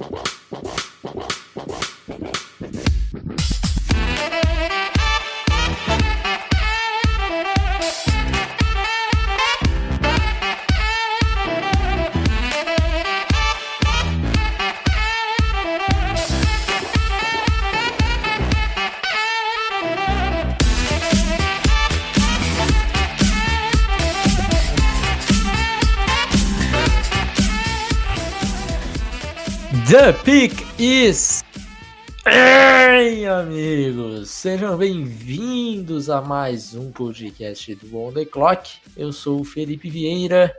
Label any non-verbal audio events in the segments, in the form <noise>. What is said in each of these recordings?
Whoa. Pick is. Ei, amigos! Sejam bem-vindos a mais um podcast do On The Clock. Eu sou o Felipe Vieira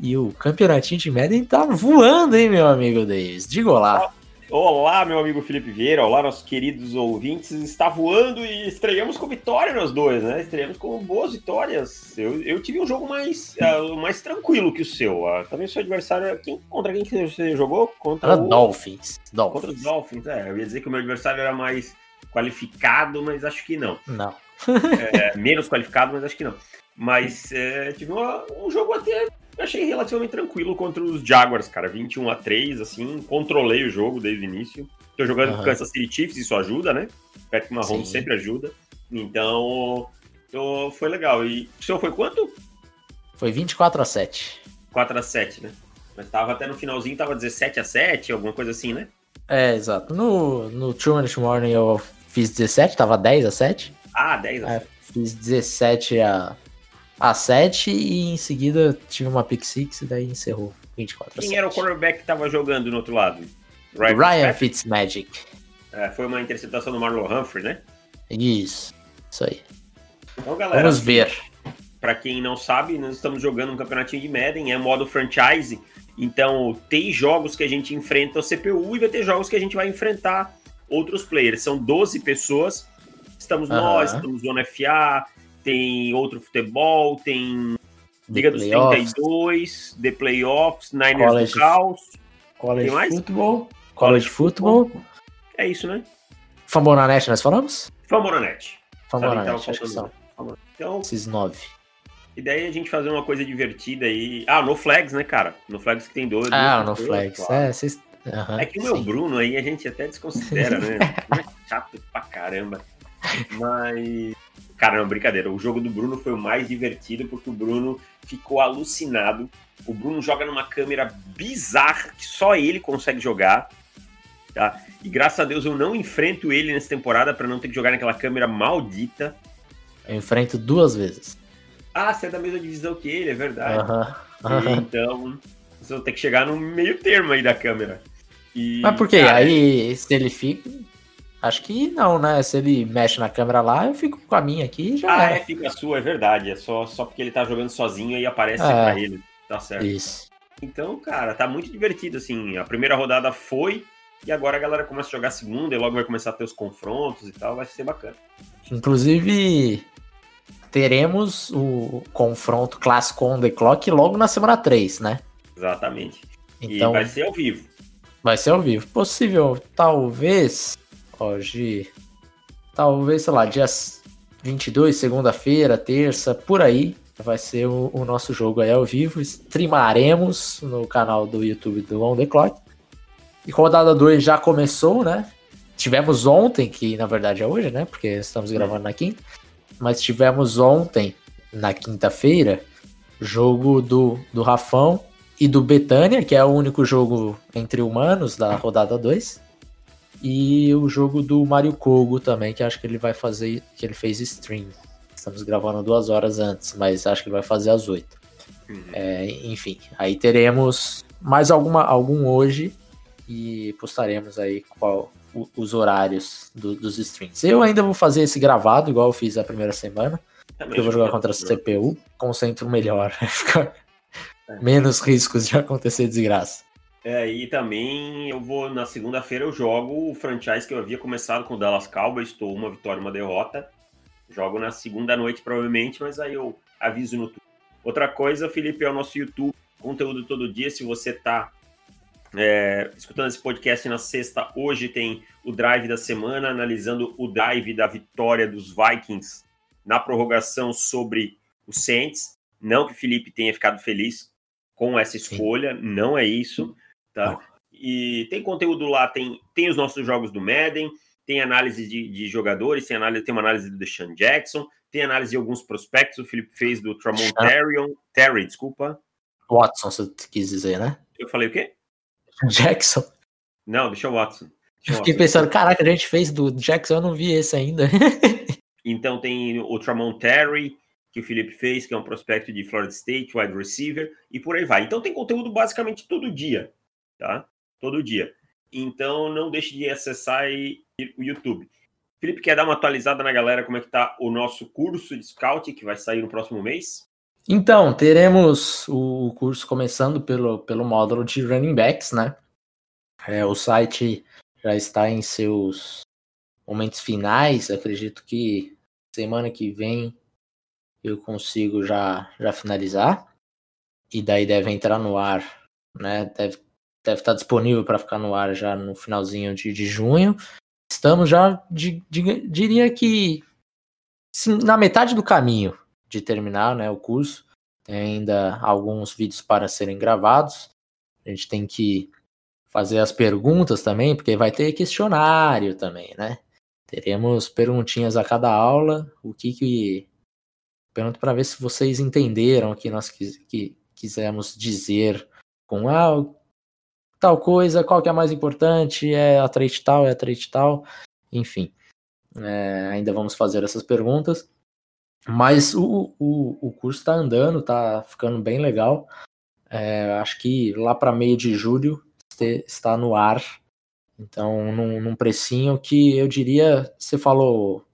e o campeonatinho de Madden tá voando, hein, meu amigo Davis? Diga olá. Olá, meu amigo Felipe Vieira, olá, nossos queridos ouvintes. Está voando e estreamos com vitória nós dois, né? Estreamos com boas vitórias. Eu, eu tive um jogo mais, uh, mais tranquilo que o seu. Uh, também seu adversário. Quem, contra quem que você jogou? Contra o Dolphins. Dolphins. Contra os Dolphins, é. Eu ia dizer que o meu adversário era mais qualificado, mas acho que não. Não. é, menos qualificado, mas acho que não. Mas é, tive uma, um jogo até achei relativamente tranquilo contra os Jaguars, cara. 21 a 3 assim, controlei o jogo desde o início. Tô jogando uhum. com Kansas City Chiefs, isso ajuda, né? Patrick Mahomes Sim. sempre ajuda. Então, foi legal. E o seu foi quanto? Foi 24 a 7. 4 a 7, né? Mas tava até no finalzinho, tava 17 a 7, alguma coisa assim, né? É, exato. No, no True Morning eu fiz 17, tava 10 a 7. Ah, 10 a 7. É, fiz 17 a a 7 e em seguida tive uma pick 6 e daí encerrou 24 Quem era o quarterback que estava jogando no outro lado? Ryan, Ryan Fitzmagic. É, foi uma interceptação do Marlon Humphrey, né? Isso, isso aí. Então, galera, Vamos ver. Para quem não sabe, nós estamos jogando um campeonatinho de Madden, é modo franchise. Então, tem jogos que a gente enfrenta o CPU e vai ter jogos que a gente vai enfrentar outros players. São 12 pessoas. Estamos uhum. nós, estamos no FA, tem outro futebol, tem Liga dos 32, The Playoffs, Niners college, do Caos. College tem mais? Football. College Football. É isso, né? Famonanet nós falamos? Famonanet. Famonanet, acho que são. Então, Esses nove. E daí a gente fazer uma coisa divertida aí. Ah, no Flags, né, cara? No Flags que tem dois. Ah, no Flags. Claro. É, vocês... Uhum, é que o meu sim. Bruno aí a gente até desconsidera, né? <laughs> é chato pra caramba. Mas Cara, não, brincadeira. O jogo do Bruno foi o mais divertido porque o Bruno ficou alucinado. O Bruno joga numa câmera bizarra que só ele consegue jogar. Tá? E graças a Deus eu não enfrento ele nessa temporada para não ter que jogar naquela câmera maldita. Eu enfrento duas vezes. Ah, você é da mesma divisão que ele, é verdade. Uhum. Então, você vai ter que chegar no meio termo aí da câmera. E, Mas por quê? Cara, aí, se ele fica, Acho que não, né? Se ele mexe na câmera lá, eu fico com a minha aqui e já. Ah, é, fica a sua, é verdade. É só, só porque ele tá jogando sozinho e aparece é, pra ele. Tá certo. Isso. Então, cara, tá muito divertido, assim. A primeira rodada foi, e agora a galera começa a jogar a segunda, e logo vai começar a ter os confrontos e tal, vai ser bacana. Inclusive, teremos o confronto clássico on the clock logo na semana 3, né? Exatamente. Então, e vai ser ao vivo. Vai ser ao vivo. Possível, talvez, Hoje, talvez, sei lá, dia 22, segunda-feira, terça, por aí, vai ser o, o, nosso jogo aí ao vivo. Streamaremos no canal do YouTube do On The Clock. E rodada 2 já começou, né? Tivemos ontem, que na verdade é hoje, né? Porque estamos gravando na quinta. Mas tivemos ontem, na quinta-feira, jogo do, do Rafão e do Betânia, que é o único jogo entre humanos da rodada 2. E o jogo do Mario Kogo também, que acho que ele vai fazer, que ele fez stream. Estamos gravando duas horas antes, mas acho que ele vai fazer às oito. Uhum. É, enfim, aí teremos mais alguma, algum hoje e postaremos aí qual o, os horários do, dos streams. Eu ainda vou fazer esse gravado, igual eu fiz a primeira semana. É eu vou jogar contra a CPU, concentro melhor, <laughs> ficar é. menos riscos de acontecer desgraça. É, e também eu vou, na segunda-feira, eu jogo o franchise que eu havia começado com o Dallas Cowboys, estou uma vitória uma derrota. Jogo na segunda noite, provavelmente, mas aí eu aviso no Outra coisa, Felipe, é o nosso YouTube, conteúdo todo dia. Se você está é, escutando esse podcast na sexta, hoje tem o drive da semana, analisando o drive da vitória dos Vikings na prorrogação sobre o Saints. Não que o Felipe tenha ficado feliz com essa escolha, Sim. não é isso tá? E tem conteúdo lá, tem, tem os nossos jogos do Madden, tem análise de, de jogadores, tem, análise, tem uma análise do Deshaun Jackson, tem análise de alguns prospectos, o Felipe fez do Tramon Terry, Terry, desculpa. Watson, você quis dizer, né? Eu falei o quê? Jackson. Não, deixa o Watson. Deixa fiquei Watson. pensando, caraca, a gente fez do Jackson, eu não vi esse ainda. <laughs> então tem o Tramon Terry, que o Felipe fez, que é um prospecto de Florida State, wide receiver, e por aí vai. Então tem conteúdo basicamente todo dia, tá? Todo dia. Então não deixe de acessar o YouTube. Felipe, quer dar uma atualizada na galera como é que tá o nosso curso de Scout, que vai sair no próximo mês? Então, teremos o curso começando pelo, pelo módulo de running backs, né? É, o site já está em seus momentos finais. Acredito que semana que vem eu consigo já, já finalizar. E daí deve entrar no ar, né? Deve, deve estar disponível para ficar no ar já no finalzinho de, de junho. Estamos já, de, de, diria que na metade do caminho de terminar né, o curso. Tem ainda alguns vídeos para serem gravados. A gente tem que fazer as perguntas também, porque vai ter questionário também, né? Teremos perguntinhas a cada aula. O que que. Pergunto para ver se vocês entenderam o que nós quis, que quisemos dizer com ah, tal coisa, qual que é a mais importante, é a trade tal, é a trade tal, enfim. É, ainda vamos fazer essas perguntas. Mas o, o, o curso está andando, está ficando bem legal. É, acho que lá para meio de julho está no ar. Então, num, num, precinho que eu diria, você falou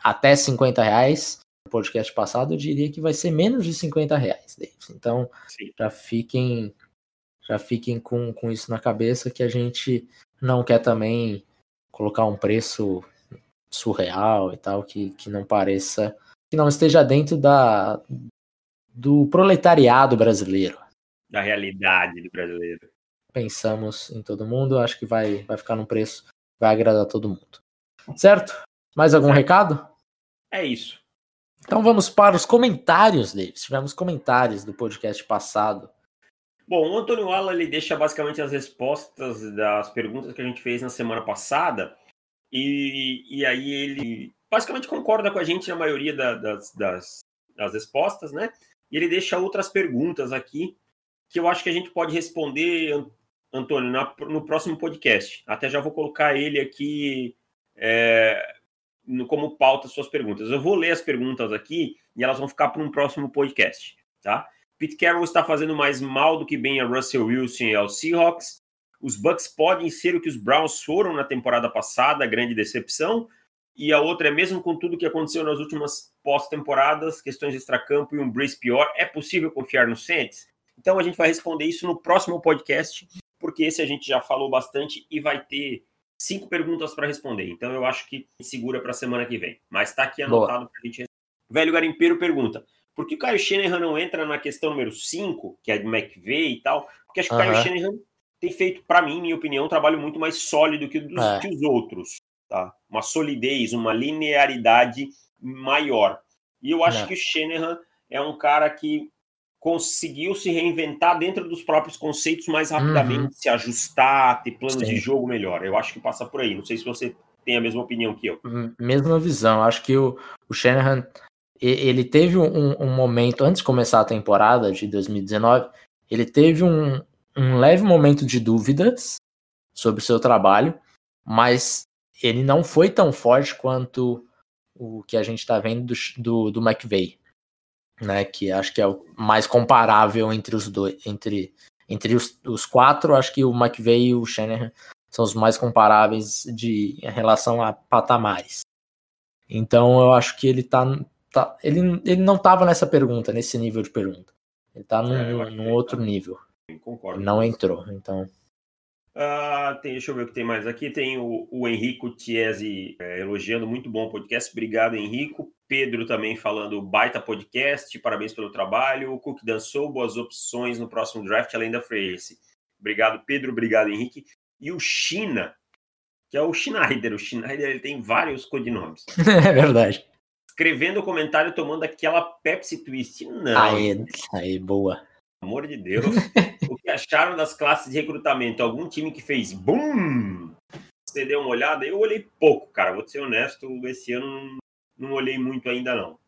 até 50 reais no podcast passado, eu diria que vai ser menos de 50 reais, Davis. Então, Sim. já fiquem, já fiquem com, com isso na cabeça que a gente não quer também colocar um preço surreal e tal, que, que não pareça que não esteja dentro da, do proletariado brasileiro. Da realidade do brasileiro. Pensamos em todo mundo, acho que vai, vai ficar num preço, vai agradar todo mundo. Certo? Mais algum certo. recado? É isso. Então vamos para os comentários, Davis. Tivemos comentários do podcast passado. Bom, o Antônio Ala ele deixa basicamente as respostas das perguntas que a gente fez na semana passada. E, e aí ele basicamente concorda com a gente na maioria da, das, das, das respostas, né? E ele deixa outras perguntas aqui que eu acho que a gente pode responder, Antônio, na, no próximo podcast. Até já vou colocar ele aqui é, no, como pauta suas perguntas. Eu vou ler as perguntas aqui e elas vão ficar para um próximo podcast, tá? Pete Carroll está fazendo mais mal do que bem a Russell Wilson e aos Seahawks. Os Bucks podem ser o que os Browns foram na temporada passada, grande decepção, e a outra é mesmo com tudo que aconteceu nas últimas pós-temporadas, questões de extracampo e um brace pior, é possível confiar no Saints? Então a gente vai responder isso no próximo podcast, porque esse a gente já falou bastante e vai ter cinco perguntas para responder. Então eu acho que segura para a semana que vem. Mas está aqui anotado para a gente. Velho Garimpeiro pergunta: por que o Caio Shanahan não entra na questão número 5, que é de McVeigh e tal? Porque acho que o Caio Shanahan tem feito, para mim, minha opinião, um trabalho muito mais sólido que, dos, é. que os outros tá? Uma solidez, uma linearidade maior. E eu acho é. que o Shanahan é um cara que conseguiu se reinventar dentro dos próprios conceitos mais rapidamente, uhum. se ajustar, ter planos Sim. de jogo melhor. Eu acho que passa por aí. Não sei se você tem a mesma opinião que eu. Mesma visão. Acho que o, o Shanahan ele teve um, um, momento antes de começar a temporada de 2019, ele teve um, um leve momento de dúvidas sobre o seu trabalho, mas ele não foi tão forte quanto o que a gente está vendo do, do, do McVeigh, né? Que acho que é o mais comparável entre os dois, entre, entre os, os quatro, acho que o McVeigh e o Shanahan são os mais comparáveis de em relação a patamares. Então eu acho que ele tá, tá ele, ele não estava nessa pergunta, nesse nível de pergunta. Ele está num, é, num outro tá. nível. Concordo. Não entrou, então Uh, tem, deixa eu ver o que tem mais aqui. Tem o, o Henrico Tiesi é, elogiando, muito bom podcast. Obrigado, Henrico. Pedro também falando baita podcast, parabéns pelo trabalho. O Cook dançou, boas opções no próximo draft, além da free Obrigado, Pedro. Obrigado, Henrique. E o China, que é o Schneider. O Schneider ele tem vários codinomes. <laughs> é verdade. Escrevendo o comentário tomando aquela Pepsi Twist. Não. Aí, aí boa. amor de Deus. o que acharam das classes de recrutamento? Algum time que fez BUM? Você deu uma olhada? Eu olhei pouco, cara. Vou ser honesto, esse ano não, não olhei muito ainda, não.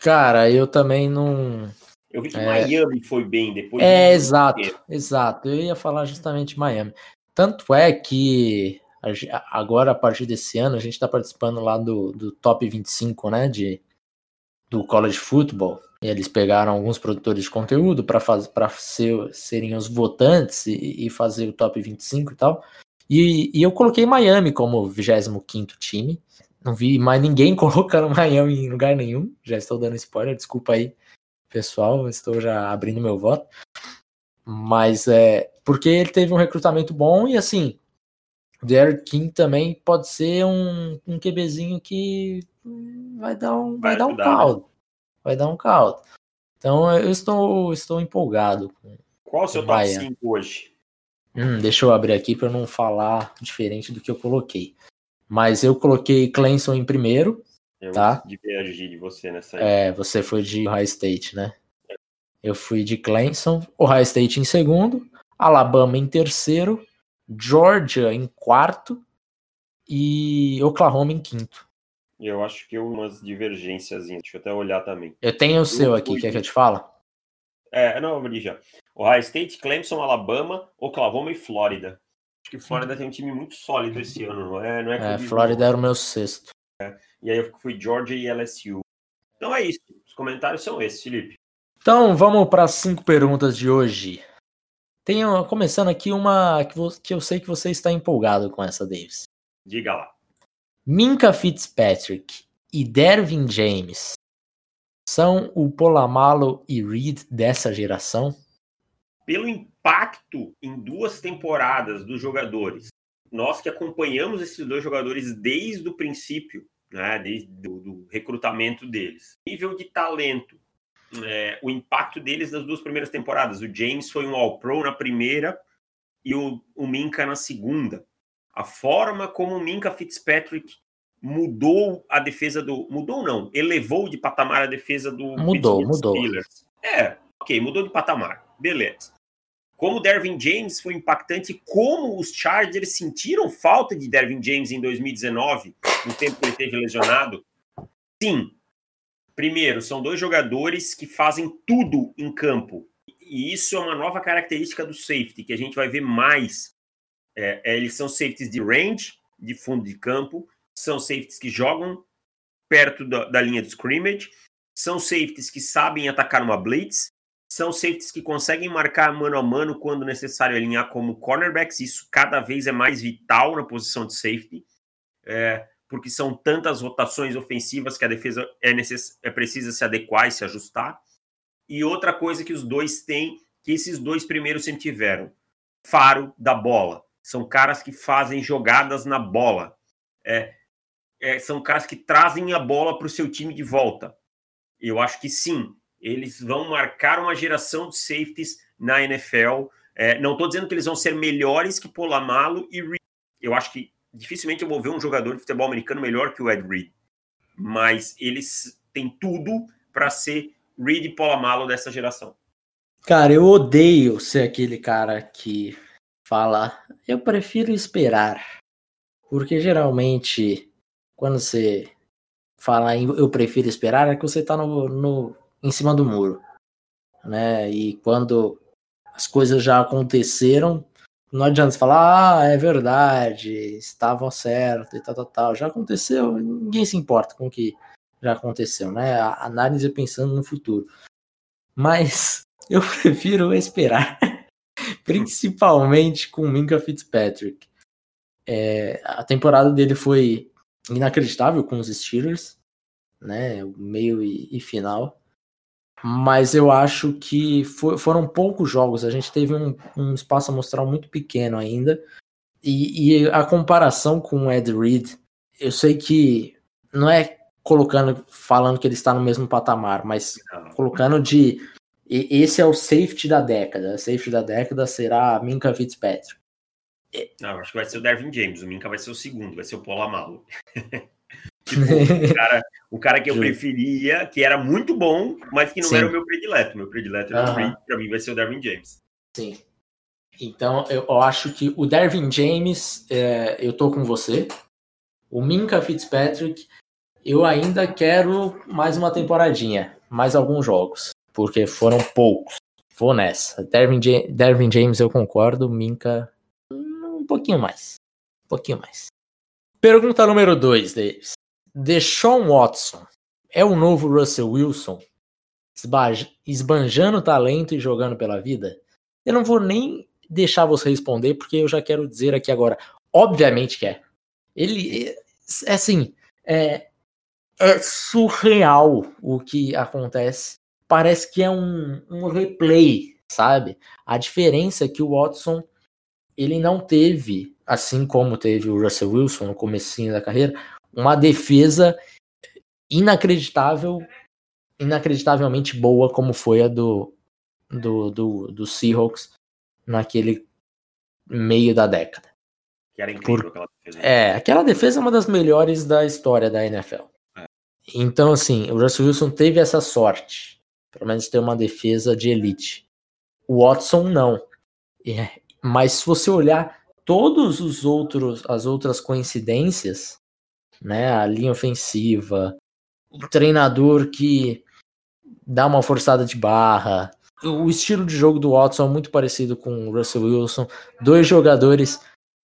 Cara, eu também não. Eu vi que é... Miami foi bem depois. É, exato, exato. Eu ia falar justamente Miami. Tanto é que agora, a partir desse ano, a gente está participando lá do, do top 25, né? De, do college football. E eles pegaram alguns produtores de conteúdo para ser, serem os votantes e, e, fazer o top 25 e tal. E, e eu coloquei Miami como 25 time. Não vi mais ninguém <laughs> colocando Miami em lugar nenhum. Já estou dando spoiler, desculpa aí, pessoal. Estou já abrindo meu voto. Mas é porque ele teve um recrutamento bom e assim, Derek King também pode ser um, um QBzinho que vai dar um, vai, vai dar um né? caldo. Né? vai dar um caldo. Então eu estou, estou empolgado. Qual o seu top 5 hoje? Hum, deixa eu abrir aqui para não falar diferente do que eu coloquei. Mas eu coloquei Clemson em primeiro. Eu tá? divergi de você nessa aí. É, você foi de Ohio State, né? Eu fui de Clemson, Ohio State em segundo, Alabama em terceiro, Georgia em quarto e Oklahoma em quinto. Eu acho que umas divergências. Deixa eu até olhar também. Eu tenho o seu aqui, quer que eu te fala? É, não, eu li já. Ohio State, Clemson, Alabama, Oklahoma e Flórida. Acho que Flórida tem um time muito sólido esse ano, não é? Não é, é Flórida era o meu sexto. É. E aí eu fui Georgia e LSU. Então é isso. Os comentários são esses, Felipe. Então vamos para as cinco perguntas de hoje. Tenho, começando aqui uma que, que eu sei que você está empolgado com essa, Davis. Diga lá. Minka Fitzpatrick e Dervin James são o Polamalo e Reed dessa geração? Pelo impacto em duas temporadas dos jogadores, nós que acompanhamos esses dois jogadores desde o princípio, né, desde do, do recrutamento deles, nível de talento, é, o impacto deles nas duas primeiras temporadas. O James foi um All-Pro na primeira e o, o Minka na segunda a forma como o Minka Fitzpatrick mudou a defesa do. Mudou não, elevou de patamar a defesa do. Mudou, mudou. Steelers. É, ok, mudou de patamar. Beleza. Como o Dervin James foi impactante, como os Chargers sentiram falta de Dervin James em 2019, no tempo que ele esteve lesionado. Sim. Primeiro, são dois jogadores que fazem tudo em campo. E isso é uma nova característica do safety, que a gente vai ver mais é, é, eles são safeties de range, de fundo de campo, são safeties que jogam perto da, da linha de scrimmage, são safeties que sabem atacar uma blitz, são safeties que conseguem marcar mano a mano quando necessário alinhar como cornerbacks. Isso cada vez é mais vital na posição de safety, é, porque são tantas rotações ofensivas que a defesa é, necess... é precisa se adequar e se ajustar. E outra coisa que os dois têm, que esses dois primeiros sempre tiveram: faro da bola. São caras que fazem jogadas na bola. É, é, são caras que trazem a bola para o seu time de volta. Eu acho que sim, eles vão marcar uma geração de safeties na NFL. É, não estou dizendo que eles vão ser melhores que Polamalo e Reed. Eu acho que dificilmente eu vou ver um jogador de futebol americano melhor que o Ed Reed. Mas eles têm tudo para ser Reed e Polamalo dessa geração. Cara, eu odeio ser aquele cara que fala, eu prefiro esperar. Porque geralmente, quando você fala em eu prefiro esperar, é que você está no, no, em cima do muro. Né? E quando as coisas já aconteceram, não adianta falar, ah, é verdade, estavam certo e tal, tal, tal. Já aconteceu, ninguém se importa com o que já aconteceu, né? A análise é pensando no futuro. Mas <laughs> eu prefiro esperar <laughs> principalmente com Minka Fitzpatrick. É, a temporada dele foi inacreditável com os Steelers, né, meio e, e final. Mas eu acho que for, foram poucos jogos. A gente teve um, um espaço amostral muito pequeno ainda. E, e, a comparação com o Ed Reed, eu sei que não é colocando, falando que ele está no mesmo patamar, mas colocando de e esse é o safety da década. O safety da década será Minka Fitzpatrick. Não, acho que vai ser o Dervin James. O Minka vai ser o segundo, vai ser o Paulo Amalo. <laughs> Tipo, <laughs> o cara, o cara que eu preferia, que era muito bom, mas que não Sim. era o meu predileto. Meu predileto uhum. para mim vai ser o Darwin James. Sim. Então, eu, acho que o Darwin James, é, eu tô com você. O Minka Fitzpatrick, eu ainda quero mais uma temporadinha, mais alguns jogos, porque foram poucos. Vou nessa. Dervin, Dervin James eu concordo, Minka um pouquinho mais. Um pouquinho mais. Pergunta número 2, Davis. Deshaun Watson é o novo Russell Wilson? Esbanjando talento e jogando pela vida? Eu não vou nem deixar você responder, porque eu já quero dizer aqui agora. Obviamente que é. Ele, é assim, é, é surreal o que acontece. Parece que é um, um replay, sabe? A diferença é que o Watson ele não teve, assim como teve o Russell Wilson no comecinho da carreira, uma defesa inacreditável, inacreditavelmente boa como foi a do, do, do, do Seahawks naquele meio da década. Que era incrível Por, aquela defesa. É, aquela defesa é uma das melhores da história da NFL. É. Então, assim, o Russell Wilson teve essa sorte, pelo menos ter uma defesa de elite. O Watson não. É, mas se você olhar todos os outros as outras coincidências, né, a linha ofensiva, o treinador que dá uma forçada de barra, o estilo de jogo do Watson é muito parecido com o Russell Wilson, dois jogadores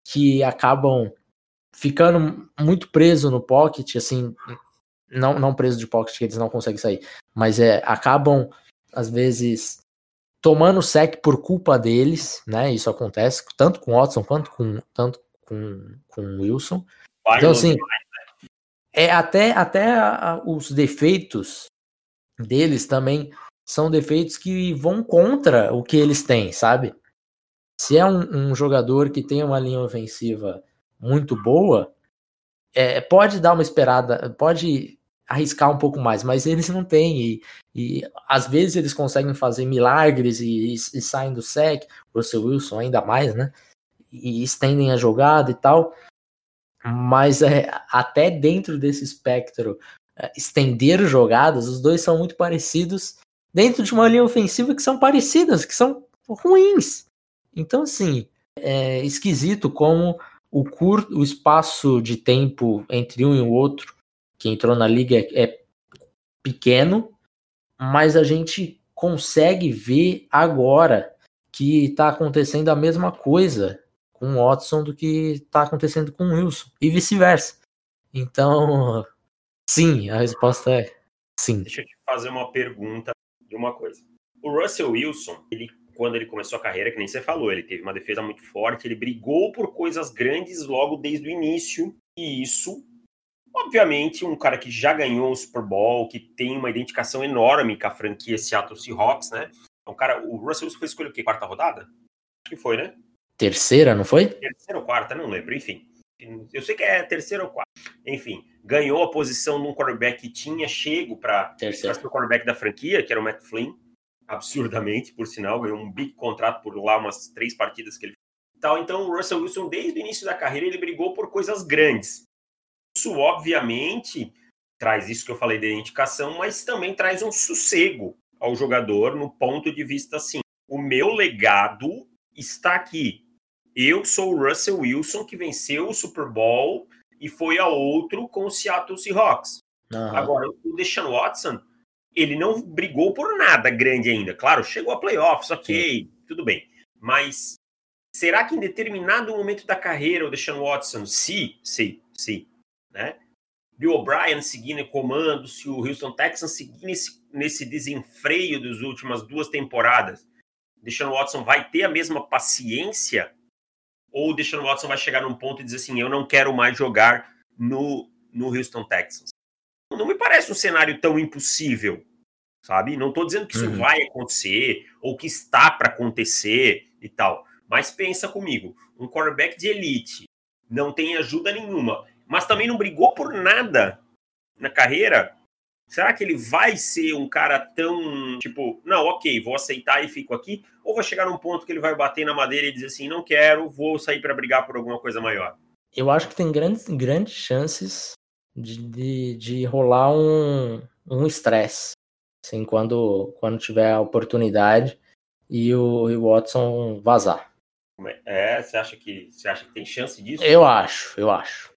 que acabam ficando muito preso no pocket, assim, não, não preso de pocket que eles não conseguem sair, mas é acabam às vezes tomando sec por culpa deles, né? Isso acontece tanto com Watson quanto com tanto com, com Wilson. Então assim, né? É até até a, os defeitos deles também são defeitos que vão contra o que eles têm, sabe? Se é um, um jogador que tem uma linha ofensiva muito boa, é, pode dar uma esperada, pode arriscar um pouco mais, mas eles não têm. E, e às vezes eles conseguem fazer milagres e, e, e saem do sec, o Russell Wilson ainda mais, né? E estendem a jogada e tal. Mas é, até dentro desse espectro, é, estender jogadas, os dois são muito parecidos dentro de uma linha ofensiva que são parecidas, que são ruins. Então, assim, é esquisito como o curto, o espaço de tempo entre um e o outro que entrou na liga é, é pequeno, mas a gente consegue ver agora que está acontecendo a mesma coisa com o Watson do que está acontecendo com o Wilson e vice-versa. Então, <laughs> sim, a resposta é sim. Deixa eu te fazer uma pergunta de uma coisa. O Russell Wilson, ele quando ele começou a carreira, que nem você falou, ele teve uma defesa muito forte, ele brigou por coisas grandes logo desde o início, e isso Obviamente, um cara que já ganhou um Super Bowl, que tem uma identificação enorme com a franquia Seattle Seahawks, né? Um cara, o Russell foi escolhido o quê? Quarta rodada? Acho que foi, né? Terceira, não foi? Terceira ou quarta, não lembro, enfim. Eu sei que é terceira ou quarta. Enfim, ganhou a posição de um quarterback que tinha chego para ser o quarterback da franquia, que era o Matt Flynn, absurdamente, por sinal, ganhou um big contrato por lá umas três partidas que ele tal. Então, o Russell Wilson, desde o início da carreira, ele brigou por coisas grandes. Isso, obviamente, traz isso que eu falei da identificação, mas também traz um sossego ao jogador no ponto de vista assim: o meu legado está aqui. Eu sou o Russell Wilson que venceu o Super Bowl e foi a outro com o Seattle Seahawks. Uhum. Agora, o Deshaun Watson, ele não brigou por nada grande ainda. Claro, chegou a playoffs, ok, Sim. tudo bem. Mas será que em determinado momento da carreira o Deshaun Watson, se, se, se né? Bill O'Brien seguindo em comando, se o Houston Texans seguir nesse, nesse desenfreio das últimas duas temporadas, Deshaun Watson vai ter a mesma paciência ou o Deshaun Watson vai chegar num ponto e dizer assim, eu não quero mais jogar no, no Houston Texans? Não me parece um cenário tão impossível, sabe? Não estou dizendo que isso uhum. vai acontecer ou que está para acontecer e tal, mas pensa comigo, um quarterback de elite não tem ajuda nenhuma mas também não brigou por nada na carreira, será que ele vai ser um cara tão, tipo, não, ok, vou aceitar e fico aqui? Ou vai chegar num ponto que ele vai bater na madeira e dizer assim, não quero, vou sair para brigar por alguma coisa maior? Eu acho que tem grandes, grandes chances de, de, de rolar um um estresse, assim, quando, quando tiver a oportunidade e o, e o Watson vazar. É, você acha que você acha que tem chance disso? Eu acho, eu acho.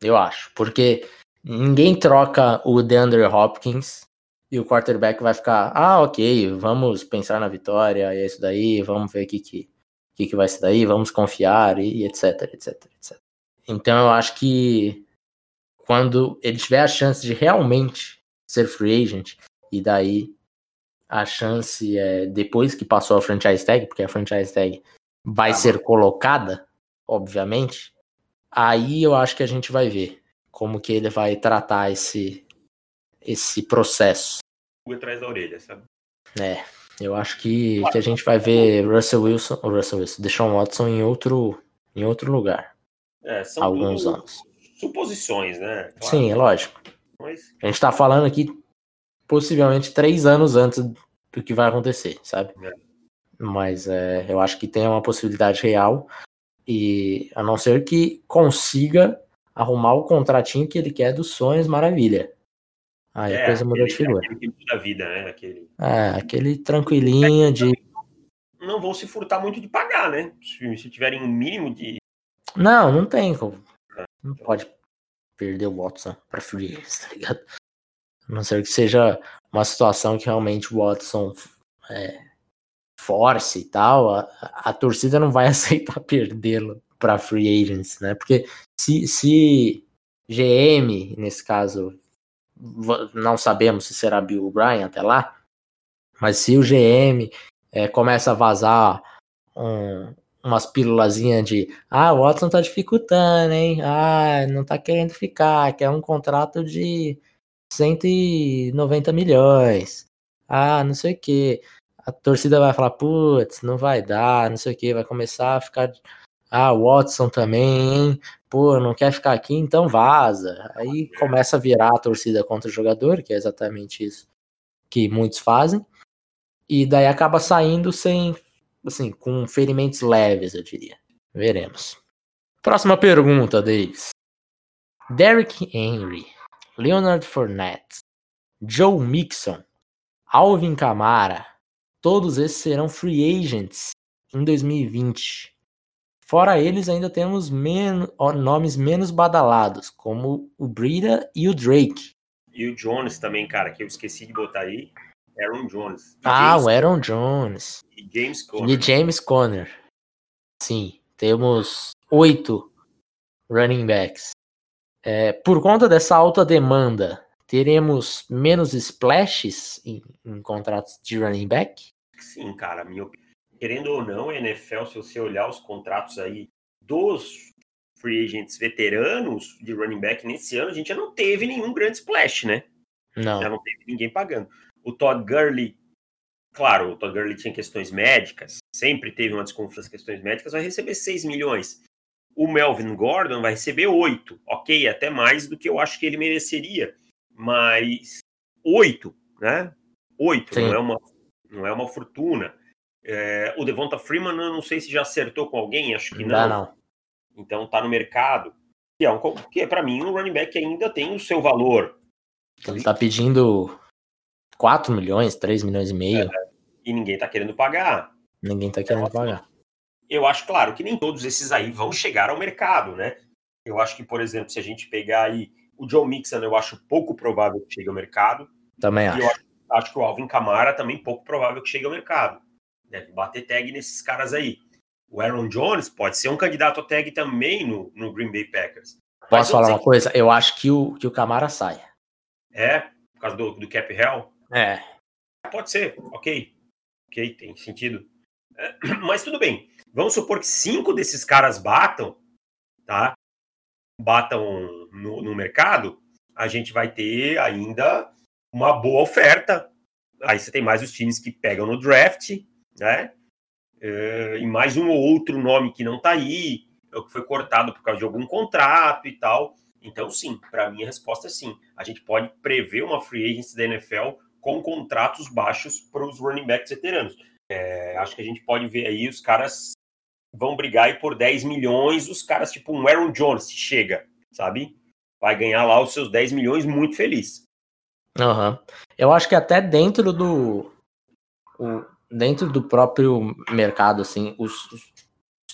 Eu acho, porque ninguém troca o DeAndre Hopkins e o quarterback vai ficar, ah, ok, vamos pensar na vitória, e é isso daí, vamos ver o que, que, que, que vai ser daí, vamos confiar, e etc, etc, etc. Então eu acho que quando ele tiver a chance de realmente ser free agent, e daí a chance é, depois que passou a franchise tag, porque a franchise tag vai ah, ser colocada, obviamente, aí eu acho que a gente vai ver como que ele vai tratar esse esse processo. Atrás da orelha, sabe? É, eu acho que, que a gente vai ver Russell Wilson, Russell Wilson, Deshaun Watson em outro em outro lugar. É, são alguns anos. Suposições, né? Claro. Sim, é lógico. Mas... A gente tá falando aqui possivelmente três anos antes do que vai acontecer, sabe? É. Mas é, eu acho que tem uma possibilidade real. E a não ser que consiga arrumar o contratinho que ele quer dos sonhos, maravilha. Aí é, a coisa muda de figura. Aquele da vida, né? Aquele... É, aquele tranquilinho de. Não vão se furtar muito de pagar, né? Se, se tiverem um mínimo de. Não, não tem como. É. Não pode perder o Watson pra free tá ligado? A não ser que seja uma situação que realmente o Watson é, force e tal, a, a torcida não vai <laughs> aceitar perdê-lo para free agents, né? Porque se, se GM, nesse caso, não sabemos se será Bill O'Brien até lá, mas se o GM é, começa a vazar um, umas pílulazinhas de ah, o Watson tá dificultando, hein? Ah, não tá querendo ficar, quer um contrato de 190 milhões. Ah, não sei o que. A torcida vai falar, putz, não vai dar, não sei o que, vai começar a ficar. Ah, Watson também, hein? Pô, não quer ficar aqui, então vaza. Aí começa a virar a torcida contra o jogador, que é exatamente isso que muitos fazem. E daí acaba saindo sem assim, com ferimentos leves, eu diria. Veremos. Próxima pergunta, Davis. Derrick Henry, Leonard Fournette, Joe Mixon, Alvin Kamara, todos esses serão free agents em 2020. Fora eles, ainda temos men nomes menos badalados, como o Brida e o Drake. E o Jones também, cara, que eu esqueci de botar aí. Aaron Jones. Ah, James o Aaron Jones. E James Conner. E James Conner. Sim, temos oito running backs. É, por conta dessa alta demanda, teremos menos splashes em, em contratos de running back? Sim, cara. Minha Querendo ou não, a NFL, se você olhar os contratos aí dos free agents veteranos de running back nesse ano, a gente já não teve nenhum grande splash, né? Não. Já não teve ninguém pagando. O Todd Gurley, claro, o Todd Gurley tinha questões médicas, sempre teve uma desconfiança em questões médicas, vai receber 6 milhões. O Melvin Gordon vai receber 8, ok, até mais do que eu acho que ele mereceria, mas 8, né? 8, não é, uma, não é uma fortuna. É, o Devonta Freeman, eu não sei se já acertou com alguém, acho que não. Não. Então tá no mercado. Que é, um, que é para mim, um running back ainda tem o seu valor. Ele tá pedindo 4 milhões, 3 milhões e meio. É, e ninguém tá querendo pagar. Ninguém tá querendo pagar. Eu acho, claro, que nem todos esses aí vão chegar ao mercado, né? Eu acho que, por exemplo, se a gente pegar aí o Joe Mixon, eu acho pouco provável que chegue ao mercado. Também acho. E acho, acho que o Alvin Kamara também pouco provável que chegue ao mercado. Deve bater tag nesses caras aí. O Aaron Jones pode ser um candidato a tag também no, no Green Bay Packers. Posso falar uma coisa? Eu acho que o, que o Camara sai. É? Por causa do, do cap hell? É. Pode ser, ok. Ok, tem sentido. É, <clears throat> mas tudo bem. Vamos supor que cinco desses caras batam, tá? Batam no, no mercado, a gente vai ter ainda uma boa oferta. Aí você tem mais os times que pegam no draft, né? É, e mais um ou outro nome que não tá aí, ou que foi cortado por causa de algum contrato e tal. Então, sim, para mim a resposta é sim. A gente pode prever uma free agency da NFL com contratos baixos para os running backs veteranos. É, acho que a gente pode ver aí os caras vão brigar aí por 10 milhões, os caras tipo um Aaron Jones chega, sabe? vai ganhar lá os seus 10 milhões muito feliz. Uhum. Eu acho que até dentro do o, dentro do próprio mercado, assim, os, os,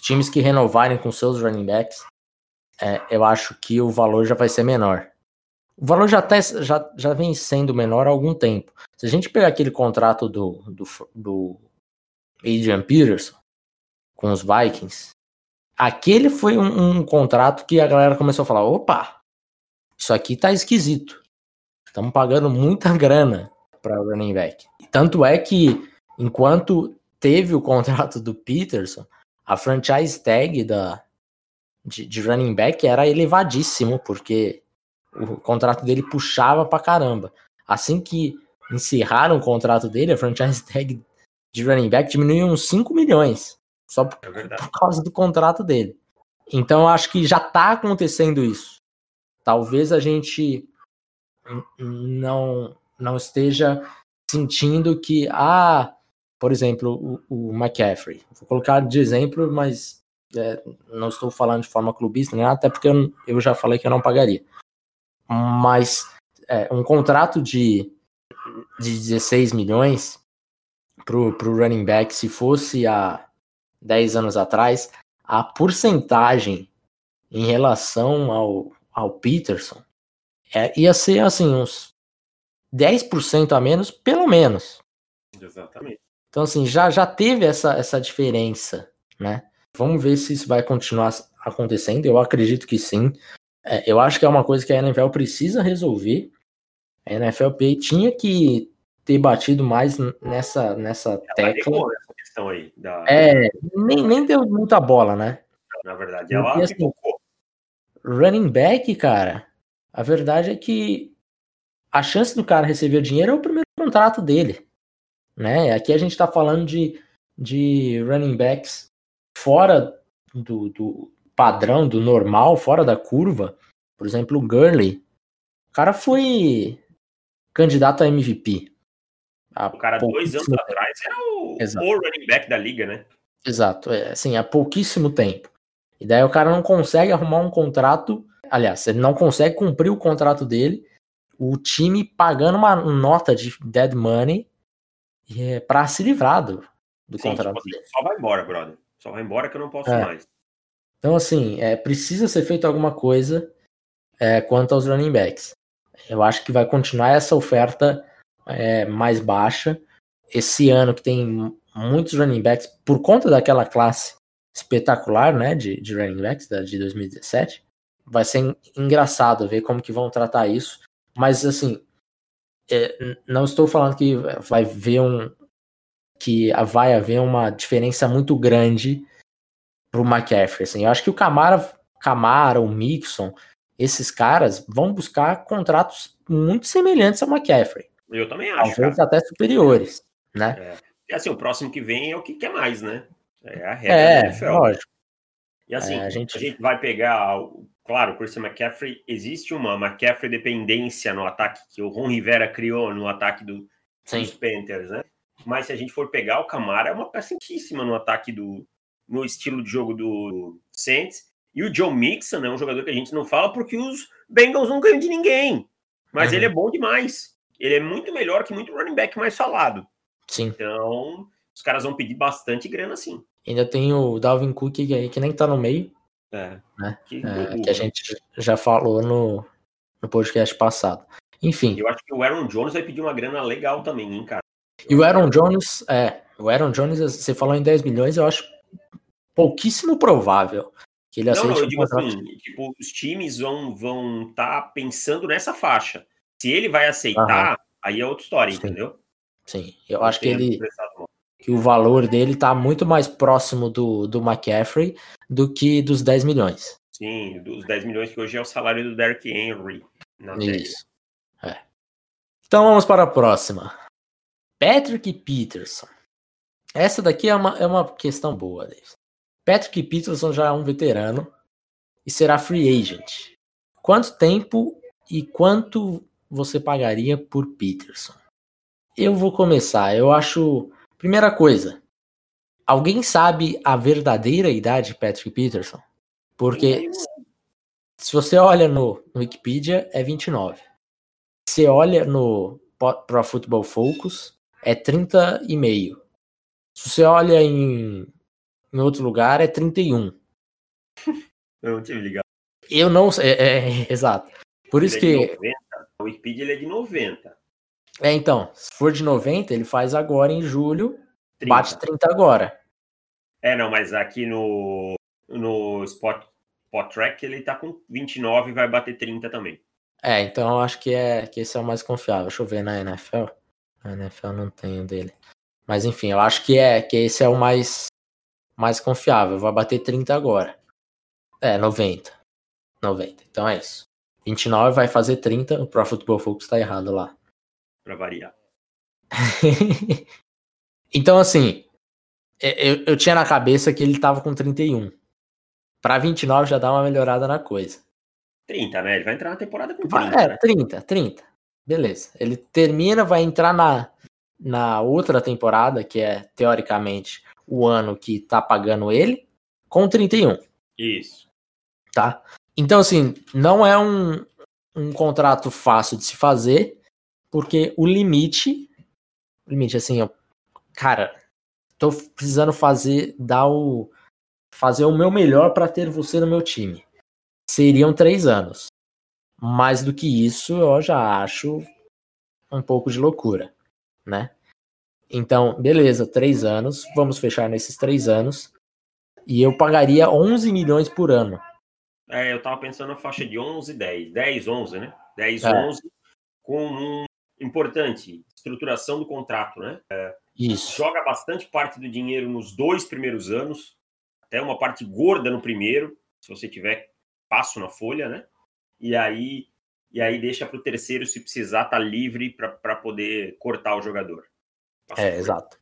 times que renovarem com seus running backs, é, eu acho que o valor já vai ser menor. O valor já, até, já, já vem sendo menor há algum tempo. Se a gente pegar aquele contrato do, do, do Adrian Peterson com os Vikings, aquele foi um, um contrato que a galera começou a falar: opa, isso aqui tá esquisito. Estamos pagando muita <laughs> grana para running back. Tanto é que, enquanto teve o contrato do Peterson, a franchise tag da, de, de running back era elevadíssimo, porque o contrato dele puxava pra caramba. Assim que encerraram o contrato dele, a franchise <laughs> tag de running back diminuiu uns 5 milhões. Só por, é por causa do contrato dele. Então eu acho que já tá acontecendo isso. Talvez a gente não, não esteja sentindo que, ah, por exemplo, o, o McCaffrey. Vou colocar de exemplo, mas é, não estou falando de forma clubista, né, até porque eu, eu já falei que eu não pagaria. Mas é, um contrato de, de 16 milhões para o running back, se fosse há 10 anos atrás, a porcentagem em relação ao, ao Peterson é, ia ser assim, uns 10% a menos, pelo menos. Exatamente. Então, assim, já, já teve essa, essa diferença, né? Vamos ver se isso vai continuar acontecendo. Eu acredito que sim. É, eu acho que é uma coisa que a NFL precisa resolver. A NFLPA tinha que ter batido mais nessa, nessa tecla. Essa questão aí da... É, nem, nem deu muita bola, né? Na verdade, ela Porque, assim, Running back, cara, a verdade é que a chance do cara receber dinheiro é o primeiro contrato dele. Né? Aqui a gente está falando de, de running backs fora do, do padrão, do normal, fora da curva. Por exemplo, o Gurley. O cara foi candidato a MVP. O cara, dois anos tempo. atrás, era o, o running back da liga, né? Exato. É, assim, há pouquíssimo tempo. E daí o cara não consegue arrumar um contrato. Aliás, ele não consegue cumprir o contrato dele. O time pagando uma nota de dead money é, para se livrar do, do Sim, contrato tipo. Só vai embora, brother. Só vai embora que eu não posso é. mais. Então, assim, é, precisa ser feito alguma coisa é, quanto aos running backs. Eu acho que vai continuar essa oferta é, mais baixa. Esse ano que tem muitos running backs, por conta daquela classe espetacular, né, de, de running backs da, de 2017, vai ser engraçado ver como que vão tratar isso. Mas, assim, é, não estou falando que vai ver um, que vai haver uma diferença muito grande pro McCaffrey. Assim. Eu acho que o Camara, Camara, o Mixon, esses caras vão buscar contratos muito semelhantes ao McCaffrey. Eu também acho. Talvez até superiores, né? É. E assim, o próximo que vem é o que quer mais, né? É a regra é. Lógico. E assim, é, a, gente... a gente vai pegar, claro, o Christian McCaffrey, existe uma McCaffrey dependência no ataque que o Ron Rivera criou no ataque do, dos Panthers, né? Mas se a gente for pegar, o Camara é uma peça no ataque do, no estilo de jogo do Saints. E o Joe Mixon é um jogador que a gente não fala porque os Bengals não ganham de ninguém. Mas uhum. ele é bom demais. Ele é muito melhor que muito running back mais falado. Sim. Então, os caras vão pedir bastante grana sim. Ainda tem o Dalvin Cook aí que nem tá no meio. É. Né? Que, é, que a gente já falou no, no podcast passado. Enfim. Eu acho que o Aaron Jones vai pedir uma grana legal também, hein, cara. E o Aaron Jones, é, o Aaron Jones, você falou em 10 milhões, eu acho pouquíssimo provável que ele aceite. Não, não eu digo assim, tipo, os times vão vão estar tá pensando nessa faixa. Se ele vai aceitar, Aham. aí é outra história, Sim. entendeu? Sim, eu acho que ele que o valor dele está muito mais próximo do, do McCaffrey do que dos 10 milhões. Sim, dos 10 milhões que hoje é o salário do Derrick Henry. Isso. É. Então vamos para a próxima. Patrick Peterson. Essa daqui é uma, é uma questão boa, Davis. Patrick Peterson já é um veterano e será free agent. Quanto tempo e quanto você pagaria por Peterson? Eu vou começar. Eu acho. Primeira coisa. Alguém sabe a verdadeira idade de Patrick Peterson? Porque Se você olha no, no Wikipedia, é 29. Se você olha no Pro Football Focus, é 30,5. Se você olha em, em outro lugar, é 31. <laughs> Eu não tinha ligado. Eu não sei, é, é, <laughs> exato. Por Ele isso é que. 90. O Wikipedia ele é de 90. É, então, se for de 90, ele faz agora em julho, 30. bate 30 agora. É, não, mas aqui no, no Spot, Spot Track ele tá com 29 e vai bater 30 também. É, então eu acho que, é, que esse é o mais confiável. Deixa eu ver na NFL. Na NFL não tenho dele. Mas enfim, eu acho que é que esse é o mais, mais confiável. Vai bater 30 agora. É, 90. 90. Então é isso. 29 vai fazer 30. O Pro Football Focus tá errado lá. Pra variar. <laughs> então, assim, eu, eu tinha na cabeça que ele tava com 31. Pra 29 já dá uma melhorada na coisa. 30, né? Ele vai entrar na temporada com 30. Vai- é, né? 30, 30. Beleza. Ele termina, vai entrar na, na outra temporada, que é, teoricamente, o ano que tá pagando ele, com 31, Isso. tá? Então, assim, não é um, um contrato fácil de se fazer, porque o limite, o limite, assim, ó, cara, tô precisando fazer, dar o, fazer o meu melhor para ter você no meu time. Seriam três anos. Mais do que isso, eu já acho um pouco de loucura, né? Então, beleza, três anos, vamos fechar nesses três anos. E eu pagaria 11 milhões por ano. É, eu tava pensando na faixa de 11, 10. 10, 11, né? 10, É. 11. Com um importante, estruturação do contrato, né? Isso. Joga bastante parte do dinheiro nos dois primeiros anos, até uma parte gorda no primeiro, se você tiver passo na folha, né? E aí, e aí deixa para o terceiro, se precisar, tá livre para poder cortar o jogador. É, exato.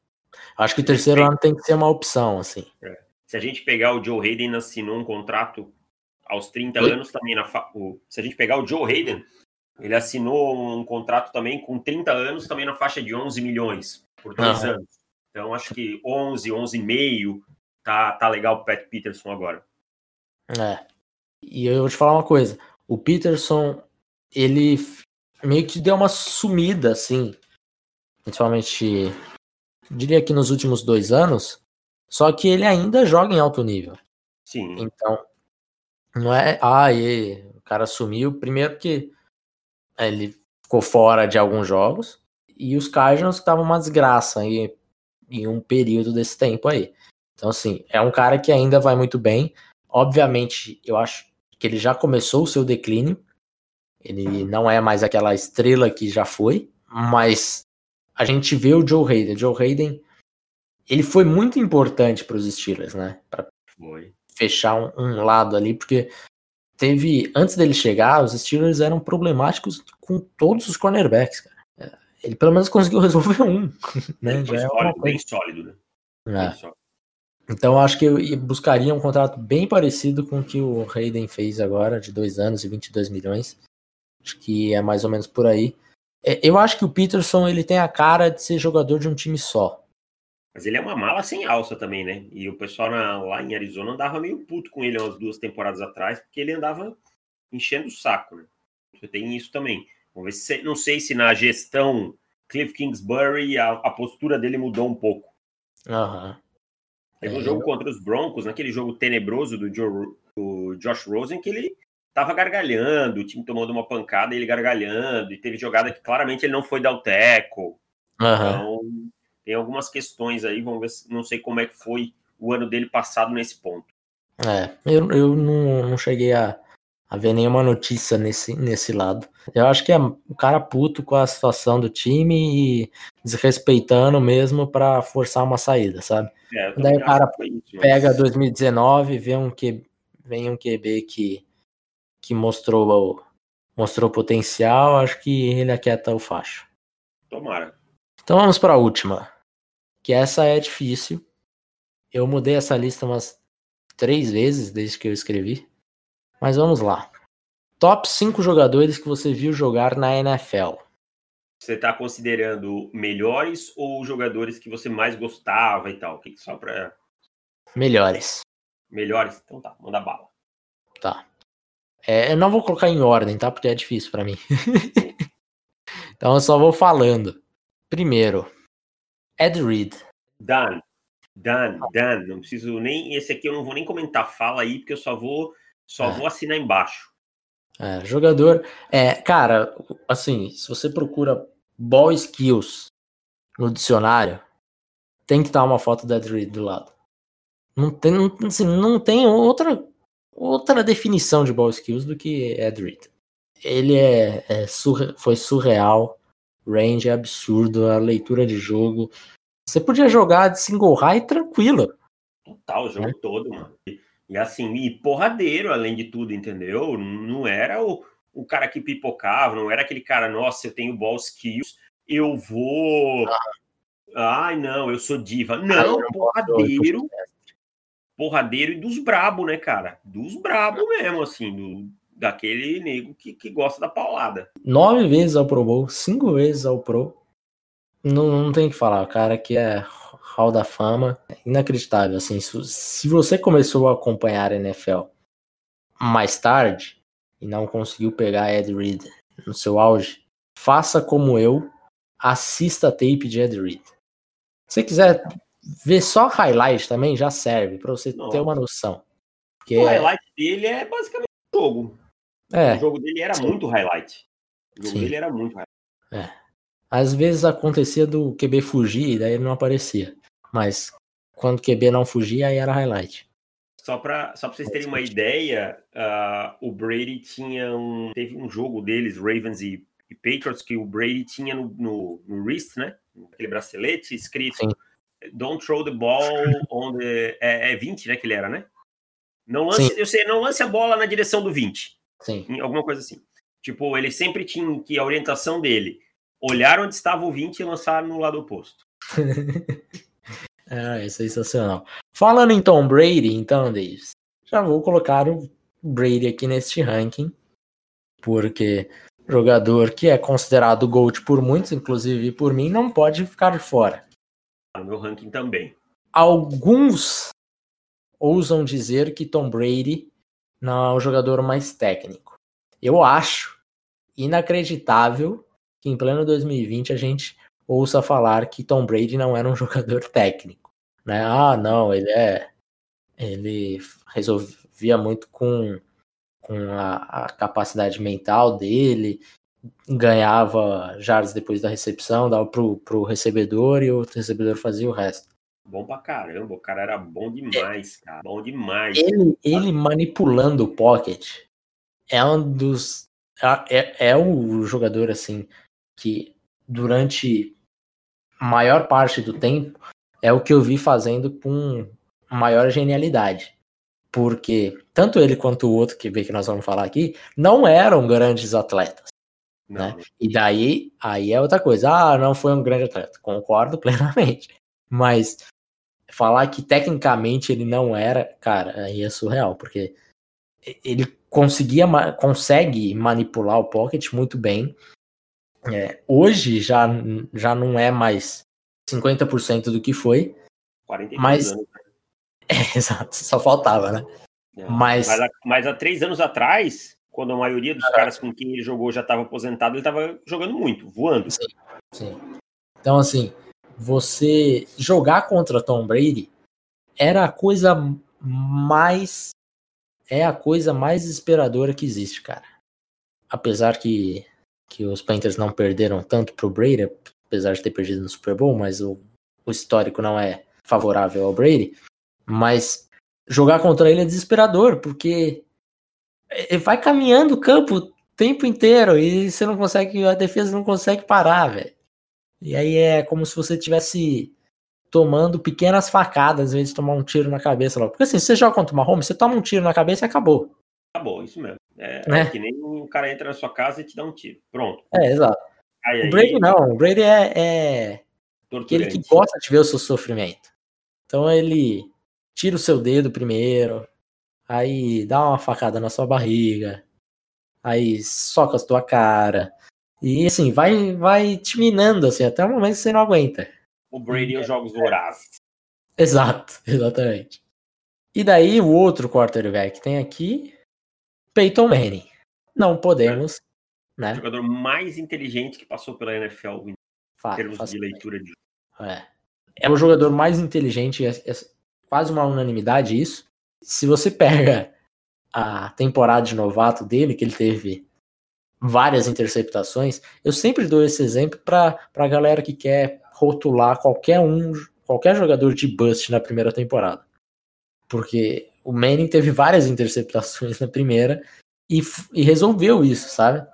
Acho que o terceiro ano tem que ser uma opção, assim. Se a gente pegar o Joe Hayden assinou um contrato aos 30 Oi? anos também na fa... o... se a gente pegar o Joe Hayden, ele assinou um contrato também com 30 anos também na faixa de 11 milhões por dois anos. Então acho que 11, 11 e meio tá tá legal o Pat Peterson agora. É. E eu vou te falar uma coisa. O Peterson, ele meio que deu uma sumida, assim. Principalmente, diria que nos últimos dois anos. Só que ele ainda joga em alto nível. Sim. Então, não é. Ah, e o cara sumiu. Primeiro que ele ficou fora de alguns jogos. E os Cardinals estavam uma desgraça aí, em um período desse tempo aí. Então, assim, é um cara que ainda vai muito bem. Obviamente, eu acho que ele já começou o seu declínio. Ele não é mais aquela estrela que já foi. Mas a gente vê o Joe Hayden. Joe Hayden, ele foi muito importante para os Steelers, né? Foi. fechar um, um lado ali, porque teve, antes dele chegar, os Steelers eram problemáticos com todos os cornerbacks, cara. É, Ele pelo menos conseguiu resolver um, <laughs> né? Foi Já é sólido, bem coisa. sólido, né? É. Bem sólido. Então eu acho que eu ia- buscaria um contrato bem parecido com o que o Hayden fez agora, de dois anos e 22 milhões. Acho que é mais ou menos por aí. É, Eu acho que o Peterson ele tem a cara de ser jogador de um time só. Mas ele é uma mala sem alça também, né? E o pessoal na- lá em Arizona andava meio puto com ele umas duas temporadas atrás, porque ele andava enchendo o saco, né? Você tem isso também. Vamos ver se, não sei se na gestão Cliff Kingsbury a, a postura dele mudou um pouco. Aham. Teve um É, jogo contra os Broncos, naquele jogo tenebroso do, Joe- do Josh Rosen, que ele tava gargalhando, o time tomando uma pancada e ele gargalhando, e teve jogada que claramente ele não foi dar o teco. Aham. Então, tem algumas questões aí, vamos ver se, não sei como é que foi o ano dele passado nesse ponto. É, eu, eu não, não cheguei a, a ver nenhuma notícia nesse, nesse lado. Eu acho que é o cara puto com a situação do time e desrespeitando mesmo pra forçar uma saída, sabe? É, Daí o cara isso, mas- Pega 2019, vê um que vem um QB que, que mostrou mostrou potencial, acho que ele aquieta o facho. Tomara. Então vamos para a última, que essa é difícil. Eu mudei essa lista umas três vezes desde que eu escrevi, mas vamos lá. Top 5 jogadores que você viu jogar na NFL. Você está considerando melhores ou jogadores que você mais gostava e tal? Que só para Melhores. melhores? Então tá, manda bala. Tá. É, eu não vou colocar em ordem, tá? Porque é difícil para mim. <laughs> então eu só vou falando. Primeiro, Ed Reed. Dan. Dan, Dan. Não preciso nem. Esse aqui eu não vou nem comentar. Fala aí, porque eu só vou, só é. vou assinar embaixo. É, jogador. É, cara, assim, se você procura ball skills no dicionário, tem que estar uma foto do Ed Reed do lado. Não tem, não, assim, não tem outra, outra definição de ball skills do que Ed Reed. Ele é, é surre, foi surreal, range é absurdo, a leitura de jogo. Você podia jogar de single high tranquilo. Total, o jogo é. todo, mano. E assim, e porradeiro, além de tudo, entendeu? Não era o, o cara que pipocava, não era aquele cara, nossa, eu tenho ball skills, eu vou. Ah. Ai, não, eu sou diva. Não, ah, porradeiro. Porradeiro e dos brabo, né, cara? Dos brabo mesmo, assim, do, daquele nego que, que gosta da paulada. Nove vezes ao Pro Bowl, cinco vezes ao Pro. Não, não tem que falar, o cara que é Hall da Fama. Inacreditável, assim. Se você começou a acompanhar a NFL mais tarde e não conseguiu pegar Ed Reed no seu auge, faça como eu, assista a tape de Ed Reed. Se você quiser ver só highlight também, já serve para você ter uma noção. Porque o highlight dele é basicamente jogo. É. O jogo dele era Sim. muito highlight. O jogo Sim. dele era muito highlight. É. Às vezes acontecia do QB fugir e daí ele não aparecia. Mas quando o QB não fugia, aí era highlight. Só para só vocês terem uma ideia, uh, o Brady tinha um. Teve um jogo deles, Ravens e, e Patriots, que o Brady tinha no, no, no wrist, né? Aquele bracelete escrito Sim. Don't throw the ball on the. É, é 20, né? Que ele era, né? Não lance, Sim. eu sei, não lance a bola na direção do 20. Sim. Alguma coisa assim. Tipo, ele sempre tinha que a orientação dele olhar onde estava o 20 e lançar no lado oposto. É, <laughs> é sensacional. Falando em Tom Brady, então, Davis, já vou colocar o Brady aqui neste ranking, porque jogador que é considerado GOAT por muitos, inclusive por mim, não pode ficar fora. No meu ranking também. Alguns ousam dizer que Tom Brady não é o jogador mais técnico. Eu acho inacreditável que em pleno 2020 a gente ouça falar que Tom Brady não era um <laughs> jogador técnico, né? Ah, não, ele é ele resolvia muito com, com a, a capacidade mental dele, ganhava jardas depois da recepção, dava pro, pro recebedor e o recebedor fazia o resto. Bom pra caramba, o cara era bom demais, cara. Bom demais. Ele, ele manipulando o pocket é um dos. É, é o jogador, assim, que durante maior parte do tempo, é o que eu vi fazendo com maior genialidade. Porque tanto ele quanto o outro que vê que nós vamos falar aqui não eram grandes atletas. Né? E daí, aí é outra coisa. Ah, não foi um grande atleta. Concordo plenamente. Mas falar que tecnicamente ele não era, cara, aí é surreal, porque ele conseguia, consegue manipular o pocket muito bem. É, hoje já, já não é mais 50% do que foi. 42 mas... anos. Né? <laughs> É, exato, só faltava, né? É. Mas... Mas, há, mas há três anos atrás, quando a maioria dos caras com quem ele jogou já estava aposentado, ele estava jogando muito, voando. Sim, sim. Então, assim, você jogar contra Tom Brady era a coisa mais. É a coisa mais desesperadora que existe, cara. Apesar que que os Panthers não perderam tanto pro Brady, apesar de ter perdido no Super Bowl, mas o, o histórico não é favorável ao Brady. Mas jogar contra ele é desesperador, porque ele vai caminhando o campo o tempo inteiro e você não consegue, a defesa não consegue parar, velho. E aí é como se você tivesse tomando pequenas facadas em vez de tomar um tiro na cabeça logo. Porque assim, se você joga contra o Mahomes, você toma um tiro na cabeça e acabou. Acabou, isso mesmo. É, é, é que nem o cara entra na sua casa e te dá um tiro. Pronto. É, exato. Aí, o Brady não, o Brady é, é aquele que gosta de ver o seu sofrimento. Então ele tira o seu dedo primeiro, aí dá uma facada na sua barriga, aí soca a tua cara. E assim, vai, vai te minando assim, até o momento que você não aguenta. O Brady é os jogos vorazes. Exato, <laughs> exatamente. E daí o outro quarterback tem aqui Peyton Manning. Não podemos, é. né? O jogador mais inteligente que passou pela NFL em Fato, termos de leitura de é. é o jogador mais inteligente, é, é quase uma unanimidade isso. Se você pega a temporada de novato dele, que ele teve várias interceptações, eu sempre dou esse exemplo para a galera que quer rotular qualquer um, qualquer jogador de bust na primeira temporada. Porque o Manning teve várias interceptações <laughs> na primeira e, e resolveu isso, sabe?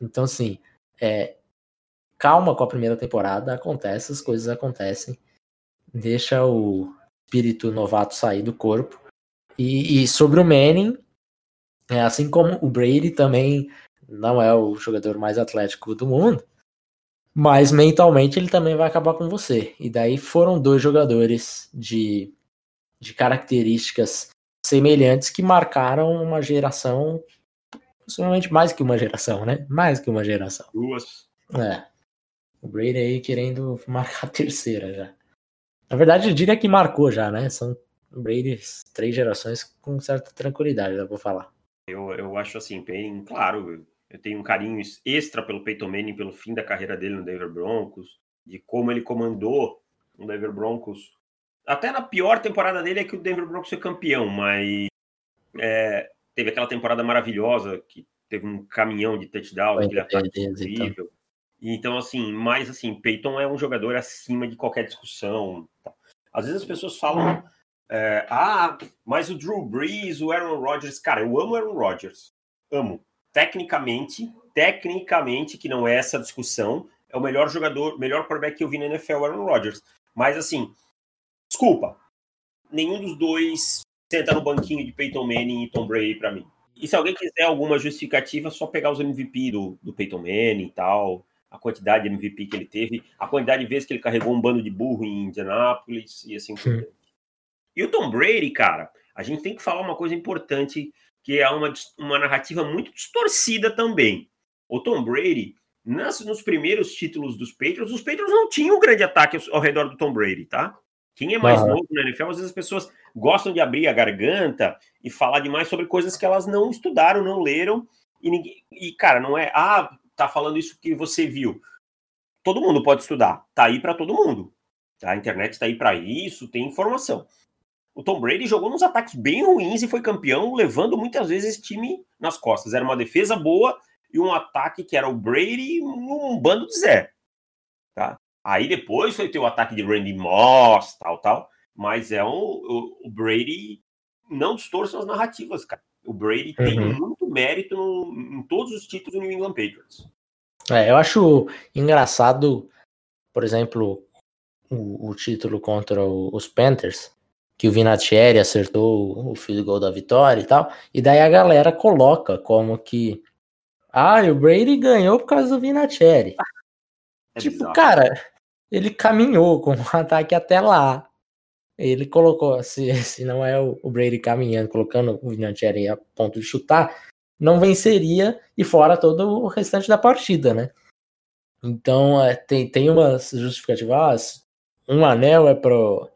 Então, assim, é, calma com a primeira temporada, acontece, as coisas acontecem. Deixa o espírito novato sair do corpo. E, e sobre o Manning, é, assim como o Brady também não é o jogador mais atlético do mundo, mas mentalmente ele também vai acabar com você. E daí foram dois jogadores de, de características semelhantes que marcaram uma geração, possivelmente mais que uma geração, né? Mais que uma geração. Duas. É. O Brady aí querendo <laughs> marcar a terceira já. Na verdade, eu diria que marcou já, né? São Brady três gerações com certa tranquilidade, dá pra falar. Eu, eu acho assim, bem claro, eu tenho um carinho extra pelo Peyton Manning, pelo fim da carreira dele no Denver Broncos, de como ele comandou o Denver Broncos. Até na pior temporada dele é que o Denver Broncos foi campeão, mas é, teve aquela temporada maravilhosa que teve um caminhão de touchdown, aquele ataque incrível. Então, assim, mas assim, Peyton é um jogador acima de qualquer discussão. Tá? Às vezes as pessoas falam, é, ah, mas o Drew Brees, o Aaron Rodgers, cara, eu amo o Aaron Rodgers, amo. Tecnicamente, tecnicamente, que não é essa discussão, é o melhor jogador, melhor quarterback que eu vi na NFL, Aaron Rodgers. Mas assim, desculpa, nenhum dos dois senta no banquinho de Peyton Manning e Tom Brady para mim. E se alguém quiser alguma justificativa, é só pegar os MVP do, do Peyton Manning e tal a quantidade de MVP que ele teve, a quantidade de vezes que ele carregou um bando de burro em Indianápolis e assim por diante. E o Tom Brady, cara, a gente tem que falar uma coisa importante, que é uma, uma narrativa muito distorcida também. O Tom Brady, nas, nos primeiros títulos dos Patriots, os Patriots não tinham um grande ataque ao, ao redor do Tom Brady, tá? Quem é mais novo na NFL, às vezes as pessoas gostam de abrir a garganta e falar demais sobre coisas que elas não estudaram, não leram. E, ninguém, e cara, não é, ah, tá falando isso que você viu. Todo mundo pode estudar, tá aí para todo mundo. A internet está aí para isso, tem informação. O Tom Brady jogou nos ataques bem ruins e foi campeão, levando muitas vezes esse time nas costas. Era uma defesa boa e um ataque que era o Brady um bando de Zé. Tá? Aí depois foi ter o ataque de Randy Moss, tal, tal. Mas é um, o, o Brady não distorce as narrativas, cara. O Brady uhum. tem muito mérito no, em todos os títulos do New England Patriots. É, eu acho engraçado, por exemplo, o, o título contra o, os Panthers, que o Vinatieri acertou o field goal da vitória e tal, e daí a galera coloca como que ah, o Brady ganhou por causa do Vinatieri. É tipo, bizarro. cara, ele caminhou com o ataque até lá. Ele colocou, se, se não é o, o Brady caminhando, colocando o Vinatieri a ponto de chutar, não venceria e fora todo o restante da partida, né? Então é, tem, tem umas justificativas. Ah, um anel é pro,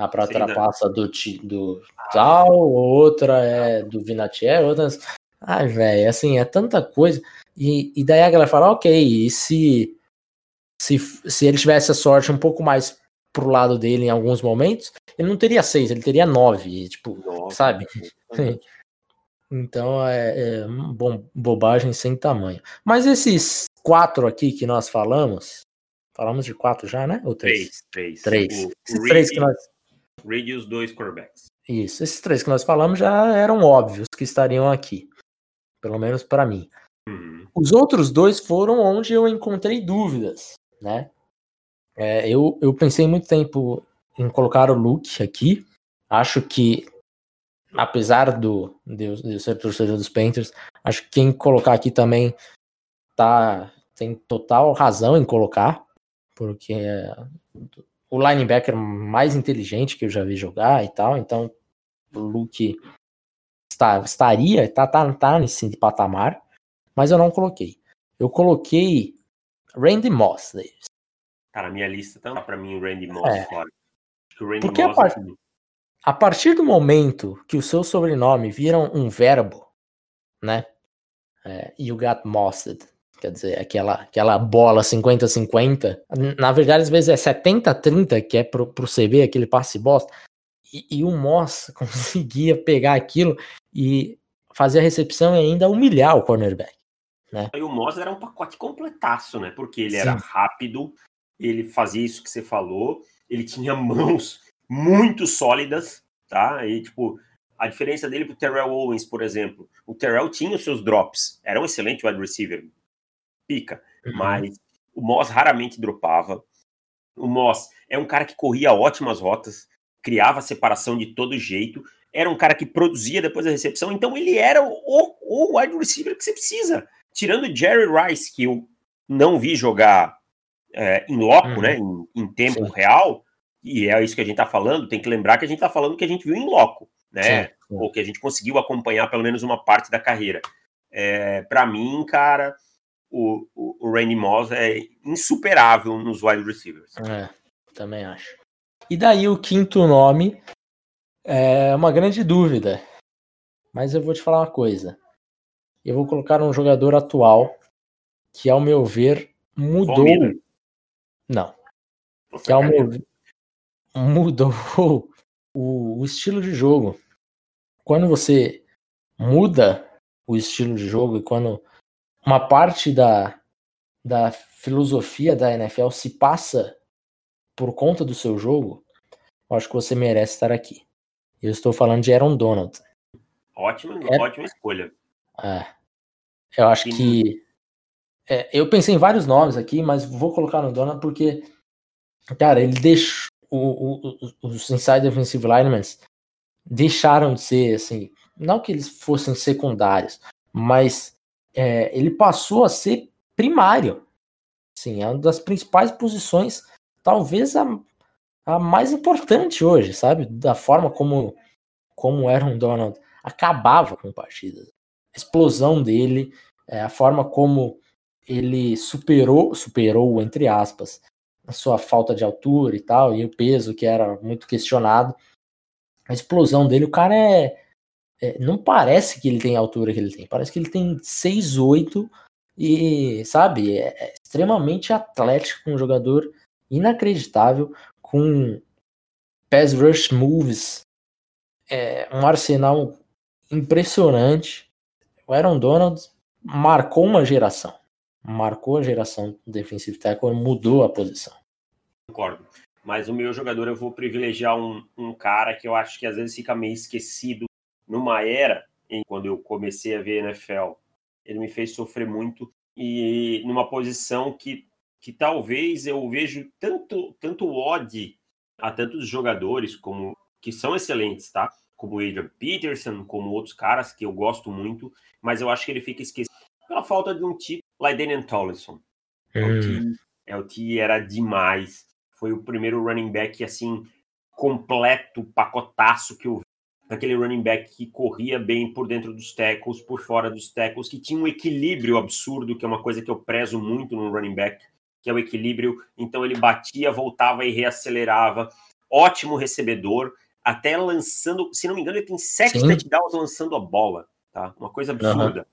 a pra Sim, trapaça né? do, do tal, outra é do Vinatieri, outras. Ai, velho, assim, é tanta coisa. E, e daí a galera fala, ok, e se, se, se ele tivesse a sorte um pouco mais pro lado dele em alguns momentos, ele não teria seis, ele teria nove, tipo, Nossa, sabe? <laughs> então é, é bom, bobagem sem tamanho. Mas esses quatro aqui que nós falamos, falamos de quatro já, né? Ou três? Três. Três. três. O, esses o três que nós. Reed e os dois quarterbacks. Isso, esses três que nós falamos já eram óbvios que estariam aqui. Pelo menos para mim. Uhum. Os outros dois foram onde eu encontrei dúvidas, né? É, eu, eu pensei muito tempo em colocar o Luke aqui. Acho que, apesar do, de, de ser torcedor dos Panthers, acho que quem colocar aqui também tá, tem total razão em colocar, porque é o linebacker mais inteligente que eu já vi jogar e tal, então o Luke está, estaria, tá, tá, tá nesse patamar, mas eu não coloquei. Eu coloquei Randy Moss, Davis. Minha lista tá pra mim o Randy Moss é. fora. Randy Porque Moss a, par... a partir do momento que o seu sobrenome vira um verbo, né? É, you got mossed. Quer dizer, aquela, aquela bola 50-50. Na verdade, às vezes é 70-30, que é pro, pro CB, aquele passe bosta. E, e o Moss <laughs> conseguia pegar aquilo e fazer a recepção e ainda humilhar o cornerback. Né? E o Moss era um pacote completaço, né? Porque ele Sim. era rápido, ele fazia isso que você falou, ele tinha mãos muito sólidas, tá? E, tipo, a diferença dele pro Terrell Owens, por exemplo, o Terrell tinha os seus drops, era um excelente wide receiver, pica. Uhum. Mas o Moss raramente dropava. O Moss é um cara que corria ótimas rotas, criava separação de todo jeito, era um cara que produzia depois da recepção, então ele era o, o wide receiver que você precisa. Tirando o Jerry Rice, que eu não vi jogar é, em loco, uhum. né, em, em tempo Sim. real, e é isso que a gente tá falando, tem que lembrar que a gente tá falando que a gente viu em loco, né, Sim. ou que a gente conseguiu acompanhar pelo menos uma parte da carreira. É, para mim, cara, o, o, o Randy Moss é insuperável nos wide receivers. É, também acho. E daí o quinto nome é uma grande dúvida. Mas eu vou te falar uma coisa. Eu vou colocar um jogador atual que, ao meu ver, mudou. Não. Que, ao meu ver, <laughs> mudou o, o estilo de jogo. Quando você muda o estilo de jogo e quando uma parte da, da filosofia da NFL se passa por conta do seu jogo, eu acho que você merece estar aqui. Eu estou falando de Aaron Donald. Ótima, é, ótima escolha. É, eu acho que. É, eu pensei em vários nomes aqui, mas vou colocar no Donald porque, cara, ele deixou. O, o, os inside defensive linemen deixaram de ser assim. Não que eles fossem secundários, mas é, ele passou a ser primário. Sim, é uma das principais posições, talvez a, a mais importante hoje, sabe? Da forma como, como Aaron Donald acabava com partidas. A explosão dele, é, a forma como ele superou, superou, entre aspas, a sua falta de altura e tal, e o peso que era muito questionado. A explosão dele, o cara é, é, não parece que ele tem a altura que ele tem. Parece que ele tem 6'8 e, sabe, é, é extremamente atlético, um jogador inacreditável, com pass rush moves, é, um arsenal impressionante. O Aaron Donald marcou uma geração. Marcou a geração do defensive tackle, mudou a posição. Concordo. Mas o meu jogador eu vou privilegiar um, um cara que eu acho que às vezes fica meio esquecido numa era em quando eu comecei a ver NFL, ele me fez sofrer muito e numa posição que, que talvez eu vejo tanto tanto ódio a tantos jogadores como que são excelentes, tá? Como o Adrian Peterson, como outros caras que eu gosto muito, mas eu acho que ele fica esquecido pela falta de um tipo, Lydanian Tomlinson. É o hum. é o que era demais. Foi o primeiro running back assim completo, pacotaço que eu aquele running back que corria bem por dentro dos tackles, por fora dos tackles, que tinha um equilíbrio absurdo, que é uma coisa que eu prezo muito no running back, que é o equilíbrio. Então ele batia, voltava e reacelerava. Ótimo recebedor, até lançando, se não me engano, ele tem sete Sim. touchdowns lançando a bola, tá? Uma coisa absurda. Uhum.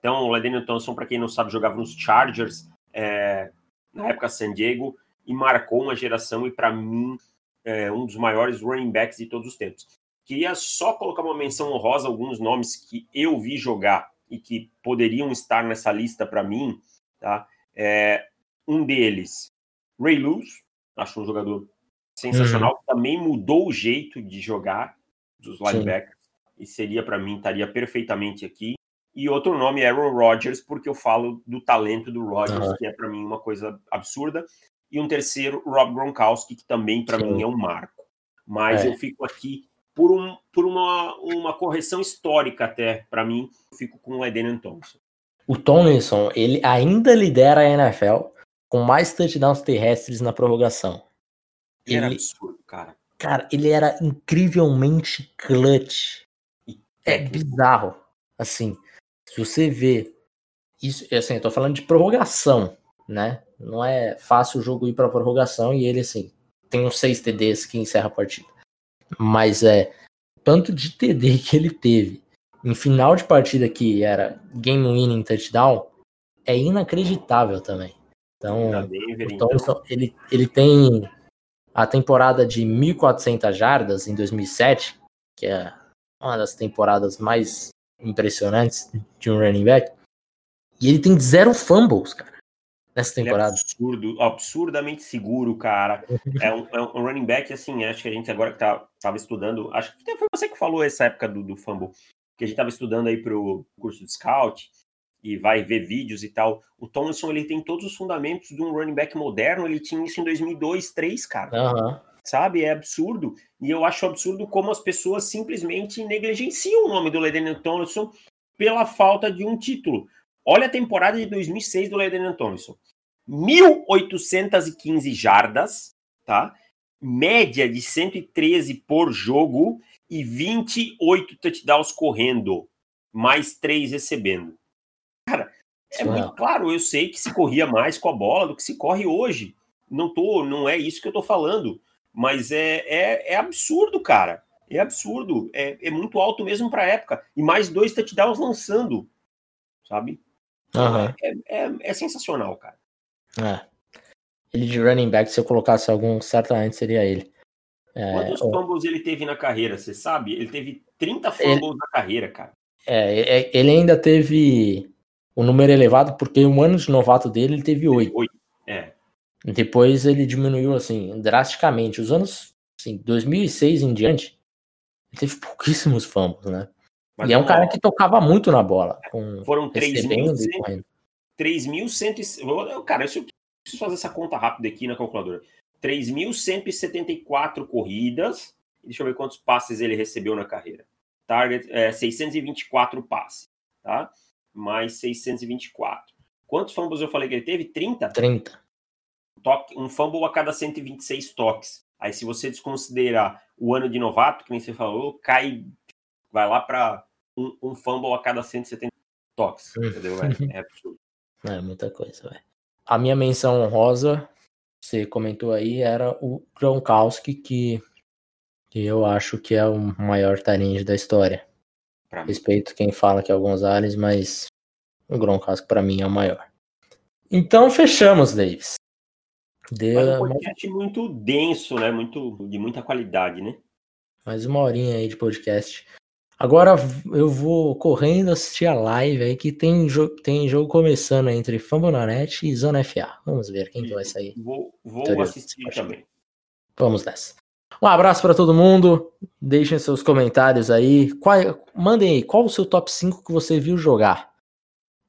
Então, o Ladaniel Thompson, para quem não sabe, jogava nos Chargers é, na época San Diego e marcou uma geração e para mim é um dos maiores running backs de todos os tempos. Queria só colocar uma menção honrosa alguns nomes que eu vi jogar e que poderiam estar nessa lista para mim, tá? É, um deles, Ray Lewis, acho um jogador sensacional, uhum. também mudou o jeito de jogar dos linebackers Sim. e seria para mim estaria perfeitamente aqui. E outro nome é Aaron Rodgers, porque eu falo do talento do Rodgers, uhum. que é para mim uma coisa absurda. E um terceiro, Rob Gronkowski, que também para mim é um marco. Mas é. eu fico aqui por, um, por uma, uma correção histórica até, para mim, eu fico com o Eden Thompson. O Tomlinson, ele ainda lidera a NFL com mais touchdowns terrestres na prorrogação. Ele, ele era absurdo, cara. Cara, ele era incrivelmente clutch. É bizarro. Assim, se você vê isso, assim, eu tô falando de prorrogação, né? Não é fácil o jogo ir para prorrogação e ele assim, tem uns seis TDs que encerra a partida. Mas é tanto de TD <laughs> que ele teve em final de partida que era game winning touchdown, é inacreditável também. Então, Denver, o Thompson, então. ele, ele tem a temporada de 1.400 jardas em 2007, que é uma das temporadas mais impressionantes de um running back. E ele tem zero fumbles, cara, nessa temporada. é absurdo, absurdamente seguro, cara. É um, é um, running back, assim, acho que a gente agora que tá, tava estudando, acho que foi você que falou essa época do, do fumble, que a gente tava estudando aí pro curso de scout, e vai ver vídeos e tal. O Thompson, ele tem todos os fundamentos de um running back moderno, ele tinha isso em 2002, 2003, cara. Uhum. Sabe? É absurdo. E eu acho absurdo como as pessoas simplesmente negligenciam o nome do Ledenian Thompson pela falta de um título. Olha a temporada de 2006 do Ledenian Thompson. 1.815 jardas, tá? Média de 113 por jogo e 28 touchdowns correndo, mais 3 recebendo. Cara, é muito claro, eu sei que se corria mais com a bola do que se corre hoje. Não tô, não é isso que eu tô falando. Mas é, é, é absurdo, cara. É absurdo. É, é muito alto mesmo para época. E mais dois touchdowns lançando, sabe? Uhum. É, é, é, sensacional, cara. É. Ele de running back, se eu colocasse algum, certamente seria ele. É, Quantos o... fumbles ele teve na carreira, você sabe? Ele teve 30 fumbles ele... na carreira, cara. É, é, ele ainda teve o número elevado porque um ano de novato dele ele teve oito. É. Depois ele diminuiu assim drasticamente. Os anos assim, 2006 em diante, ele teve pouquíssimos fumbles, né? Mas e é um cara que tocava muito na bola. Com, foram 3.100. Cara, eu preciso fazer essa conta rápida aqui na calculadora. 3.174 corridas. Deixa eu ver quantos passes ele recebeu na carreira. Target é 624 passes, tá? Mais 624. Quantos fumbles eu falei que ele teve? 30? 30 toque, um fumble a cada 126 toques. Aí, se você desconsiderar o ano de novato, que nem você falou, cai, vai lá para um, um, fumble a cada 170 toques. Hum. Entendeu? É, é absurdo. <laughs> É muita coisa, velho. A minha menção honrosa, você comentou aí, era o Gronkowski, que, que eu acho que é o maior tarinde da história. Pra Respeito mim. quem fala que é o Gonzalez, mas o Gronkowski para mim é o maior. Então fechamos, Davis. Deu, Mas um podcast mas... muito denso, né? Muito, de muita qualidade, né? Mais uma horinha aí de podcast. Agora eu vou correndo assistir a live aí que tem, jo tem jogo começando entre Fambonanet e Zona FA. Vamos ver quem que vai sair. Vou, vou assistir também. Vamos nessa. Um abraço para todo mundo. Deixem seus comentários aí. Qual, mandem aí, qual o seu top 5 que você viu jogar?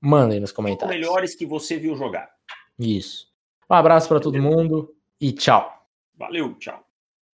Mandem nos comentários. Os melhores que você viu jogar. Isso. Um abraço para todo mundo e tchau. Valeu, tchau.